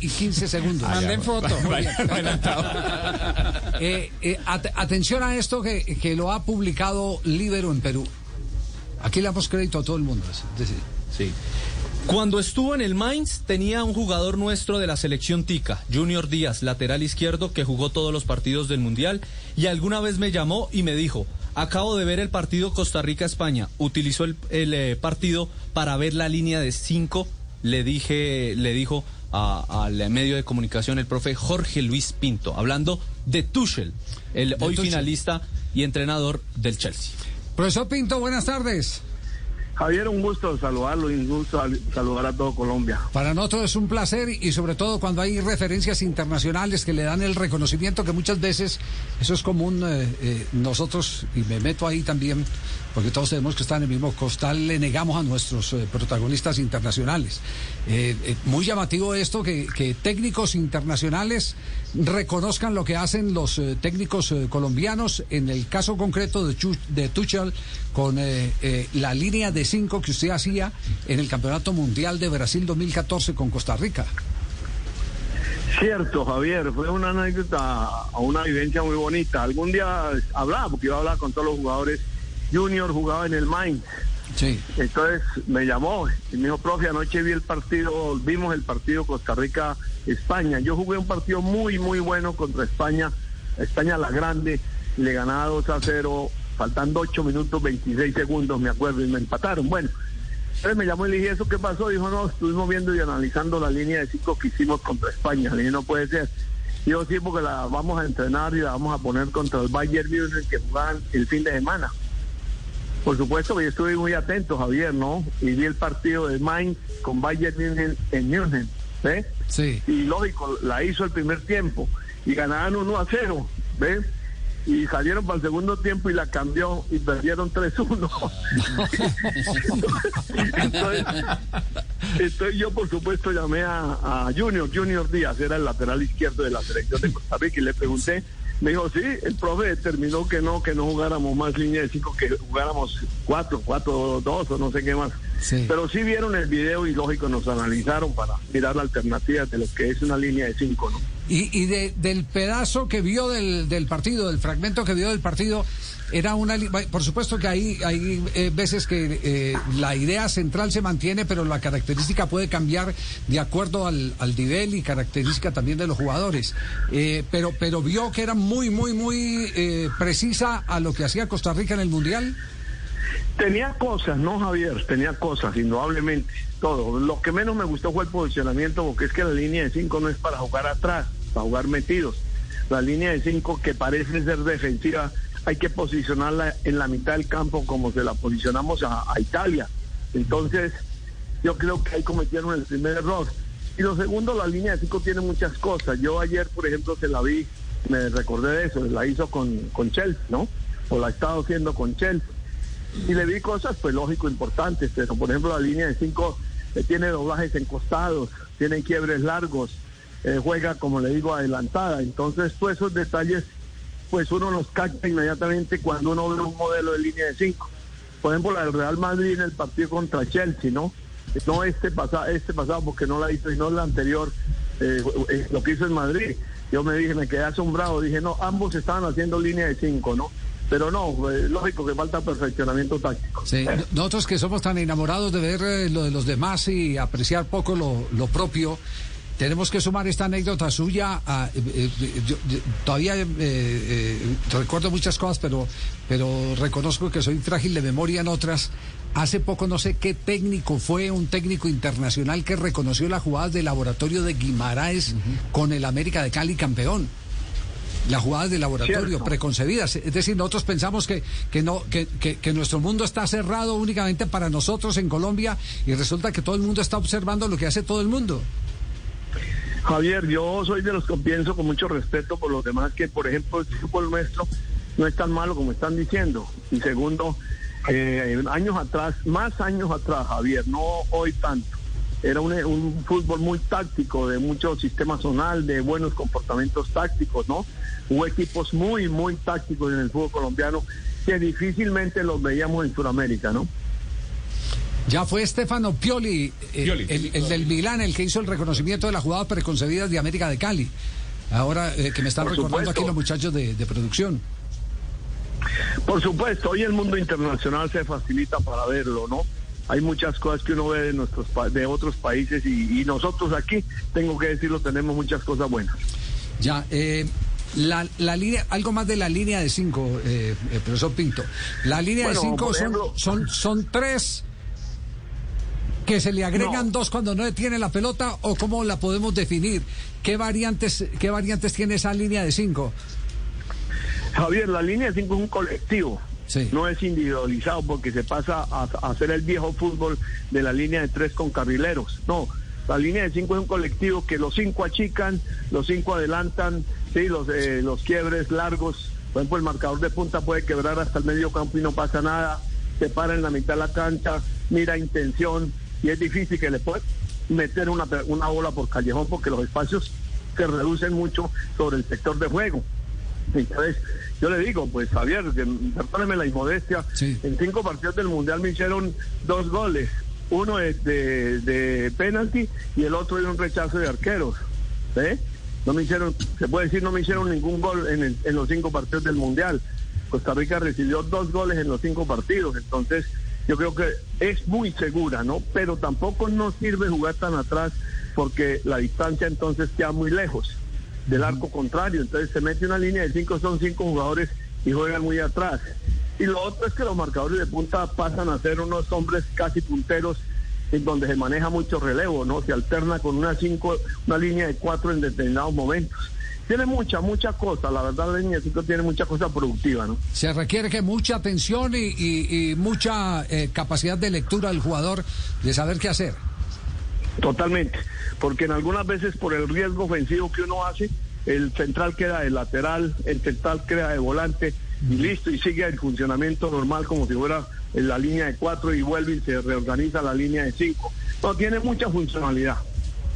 y 15 segundos. Manden foto. Eh, eh, at- atención a esto que, que lo ha publicado Libero en Perú. Aquí le damos crédito a todo el mundo. es decir, Sí. Cuando estuvo en el Mainz tenía un jugador nuestro de la selección Tica, Junior Díaz, lateral izquierdo que jugó todos los partidos del Mundial y alguna vez me llamó y me dijo, acabo de ver el partido Costa Rica-España, utilizó el, el, eh, partido para ver la línea de cinco, le dije, le dijo a- al medio de comunicación el profe Jorge Luis Pinto, hablando de Tuchel, el hoy Tuchel. finalista y entrenador del Chelsea. Profesor Pinto, buenas tardes. Javier, un gusto saludarlo y un gusto al- saludar a todo Colombia. Para nosotros es un placer y sobre todo cuando hay referencias internacionales que le dan el reconocimiento que muchas veces eso es común. eh, eh, nosotros, y me meto ahí también, porque todos tenemos que estar en el mismo costal, le negamos a nuestros eh, protagonistas internacionales. Eh, eh, muy llamativo esto que, técnicos internacionales reconozcan lo que hacen los técnicos colombianos, en el caso concreto de, Chu- de Tuchel, con la línea de cinco que usted hacía en el Campeonato Mundial de Brasil 2014 con Costa Rica. Cierto, Javier, fue una anécdota, una vivencia muy bonita. Algún día hablaba, porque iba a hablar con todos los jugadores. Junior jugaba en el Mainz. Sí. Entonces me llamó y me dijo, profe, anoche vi el partido, vimos el partido Costa Rica-España. Yo jugué un partido muy, muy bueno contra España, España la grande, le ganaba 2 a 0, faltando 8 minutos 26 segundos, me acuerdo, y me empataron. Bueno, entonces me llamó y le dije, ¿eso qué pasó? Dijo, no, estuvimos viendo y analizando la línea de cinco que hicimos contra España. Le dije, no puede ser. Dijo, sí, porque la vamos a entrenar y la vamos a poner contra el Bayern Munich que jugaban el fin de semana. Por supuesto que yo estuve muy atento, Javier, ¿no? Y vi el partido de Mainz con Bayern Munich en München, ¿ves? Sí. Y lógico, la hizo el primer tiempo y ganaban 1 a 0, ¿ves? Y salieron para el segundo tiempo y la cambió y perdieron 3-1. entonces, entonces yo, por supuesto, llamé a, a Junior, Junior Díaz, era el lateral izquierdo de la selección de Costa Rica y le pregunté, me dijo, sí, el profe determinó que no, que no jugáramos más línea de cinco, que jugáramos 4, 4, 2 o no sé qué más. Sí. Pero sí vieron el video y lógico nos analizaron para mirar la alternativa de lo que es una línea de 5, ¿no? Y, y de- del pedazo que vio del, del partido, del fragmento que vio del partido, era una. Por supuesto que hay, hay eh, veces que eh, la idea central se mantiene, pero la característica puede cambiar de acuerdo al, al nivel y característica también de los jugadores. Eh, pero, pero vio que era muy, muy, muy eh, precisa a lo que hacía Costa Rica en el Mundial. Tenía cosas, ¿no, Javier? Tenía cosas, indudablemente, todo. Lo que menos me gustó fue el posicionamiento, porque es que la línea de cinco no es para jugar atrás, para jugar metidos. La línea de cinco, que parece ser defensiva, hay que posicionarla en la mitad del campo como se la posicionamos a, Italia. Entonces, yo creo que ahí cometieron el primer error. Y lo segundo, la línea de cinco tiene muchas cosas. Yo ayer, por ejemplo, se la vi, me recordé de eso, la hizo con, con Chelsea, ¿no? O la ha estado haciendo con Chelsea y le vi cosas, pues lógico, importantes, pero por ejemplo la línea de cinco eh, tiene doblajes encostados, tiene quiebres largos, eh, juega, como le digo, adelantada. Entonces, todos esos detalles, pues uno los capta inmediatamente cuando uno ve un modelo de línea de cinco. Por ejemplo, la del Real Madrid en el partido contra Chelsea, ¿no? No este pasado, este pasado porque no la hizo, sino la anterior, eh, eh, lo que hizo en Madrid. Yo me dije, me quedé asombrado, dije, no, ambos estaban haciendo línea de cinco, ¿no? Pero no, eh, lógico que falta perfeccionamiento táctico. Sí, no- nosotros que somos tan enamorados de ver lo de los demás y apreciar poco lo propio, tenemos que sumar esta anécdota suya. a- eh, eh, yo- yo todavía eh, eh, recuerdo muchas cosas, pero, pero reconozco que soy frágil de memoria en otras. Hace poco no sé qué técnico fue, un técnico internacional que reconoció las jugadas de laboratorio de Guimaraes con el América de Cali campeón las jugadas de laboratorio Cierto. preconcebidas. Es decir, nosotros pensamos que, que no, que, que- que nuestro mundo está cerrado únicamente para nosotros en Colombia y resulta que todo el mundo está observando lo que hace todo el mundo. Javier, yo soy de los que pienso con mucho respeto por los demás que, por ejemplo, el fútbol nuestro no es tan malo como están diciendo. Y segundo, eh, años atrás, más años atrás, Javier, no hoy tanto. Era un, un fútbol muy táctico, de mucho sistema zonal, de buenos comportamientos tácticos, ¿no? Hubo equipos muy, muy tácticos en el fútbol colombiano que difícilmente los veíamos en Sudamérica, ¿no? Ya fue Stefano Pioli, eh, Pioli. El, el del Milán, el que hizo el reconocimiento de las jugadas preconcebidas de América de Cali. Ahora eh, que me están Por recordando supuesto. aquí los muchachos de, de producción. Por supuesto, hoy el mundo internacional se facilita para verlo, ¿no? Hay muchas cosas que uno ve de, nuestros, de otros países y, y nosotros aquí, tengo que decirlo, tenemos muchas cosas buenas. Ya, eh, la, la línea, algo más de la línea de cinco, eh, eh, profesor Pinto. La línea Bueno, de cinco son, son tres que se le agregan No. dos cuando no tiene la pelota o cómo la podemos definir. ¿Qué variantes, qué variantes tiene esa línea de cinco? Javier, la línea de 5 es un colectivo. Sí. No es individualizado porque se pasa a, a hacer el viejo fútbol de la línea de tres con carrileros. No, la línea de cinco es un colectivo que los cinco achican, los cinco adelantan, sí, los, eh, los quiebres largos. Por ejemplo, el marcador de punta puede quebrar hasta el medio campo y no pasa nada. Se para en la mitad de la cancha, mira intención y es difícil que le pueda meter una, una bola por callejón porque los espacios se reducen mucho sobre el sector de juego. Entonces, yo le digo, pues Javier, que, perdóneme la inmodestia, Sí. en cinco partidos del Mundial me hicieron dos goles, uno de, de, de penalti y el otro de un rechazo de arqueros. ¿eh? No me hicieron, se puede decir, no me hicieron ningún gol en, el- en los cinco partidos del Mundial. Costa Rica recibió dos goles en los cinco partidos, entonces yo creo que es muy segura, ¿no? Pero tampoco nos sirve jugar tan atrás porque la distancia entonces queda muy lejos del arco contrario. Entonces se mete una línea de cinco, son cinco jugadores y juegan muy atrás. Y lo otro es que los marcadores de punta pasan a ser unos hombres casi punteros en donde se maneja mucho relevo, ¿no? Se alterna con una cinco, una línea de cuatro en determinados momentos. Tiene mucha, mucha cosa, la verdad cinco tiene mucha cosa productiva, ¿no? Se requiere que mucha atención y, y- y mucha eh, capacidad de lectura del jugador de saber qué hacer. Totalmente, porque en algunas veces por el riesgo ofensivo que uno hace, el central queda de lateral, el central queda de volante y listo, y sigue el funcionamiento normal como si fuera en la línea de cuatro y vuelve y se reorganiza la línea de cinco. No, tiene mucha funcionalidad.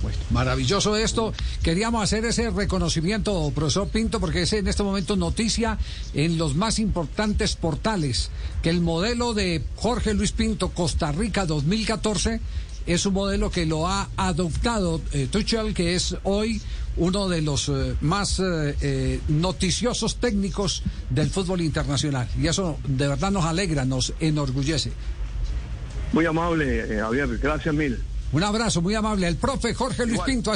Bueno, maravilloso esto. Queríamos hacer ese reconocimiento, profesor Pinto, porque es en este momento noticia en los más importantes portales que el modelo de Jorge Luis Pinto Costa Rica 2014 es un modelo que lo ha adoptado eh, Tuchel, que es hoy uno de los eh, más eh, noticiosos técnicos del fútbol internacional. Y eso de verdad nos alegra, nos enorgullece. Muy amable, Javier, gracias mil. Un abrazo muy amable al profe Jorge Luis. Pinto.